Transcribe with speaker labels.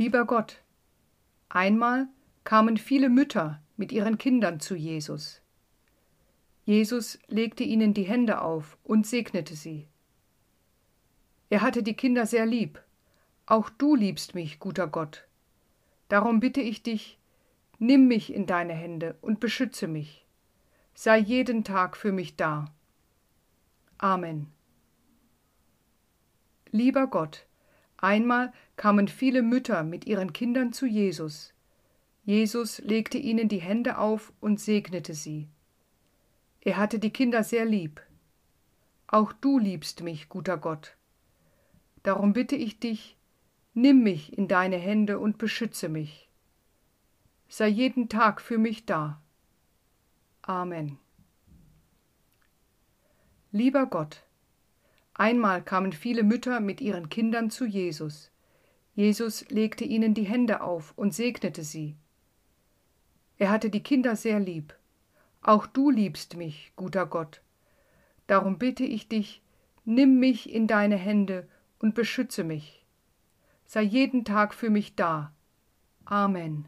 Speaker 1: Lieber Gott, einmal kamen viele Mütter mit ihren Kindern zu Jesus. Jesus legte ihnen die Hände auf und segnete sie. Er hatte die Kinder sehr lieb. Auch du liebst mich, guter Gott. Darum bitte ich dich, nimm mich in deine Hände und beschütze mich. Sei jeden Tag für mich da. Amen. Lieber Gott, einmal kamen viele Mütter mit ihren Kindern zu Jesus. Jesus legte ihnen die Hände auf und segnete sie. Er hatte die Kinder sehr lieb. Auch du liebst mich, guter Gott. Darum bitte ich dich, nimm mich in deine Hände und beschütze mich. Sei jeden Tag für mich da. Amen. Lieber Gott, einmal kamen viele Mütter mit ihren Kindern zu Jesus. Jesus legte ihnen die Hände auf und segnete sie. Er hatte die Kinder sehr lieb. Auch du liebst mich, guter Gott. Darum bitte ich dich, nimm mich in deine Hände und beschütze mich. Sei jeden Tag für mich da. Amen.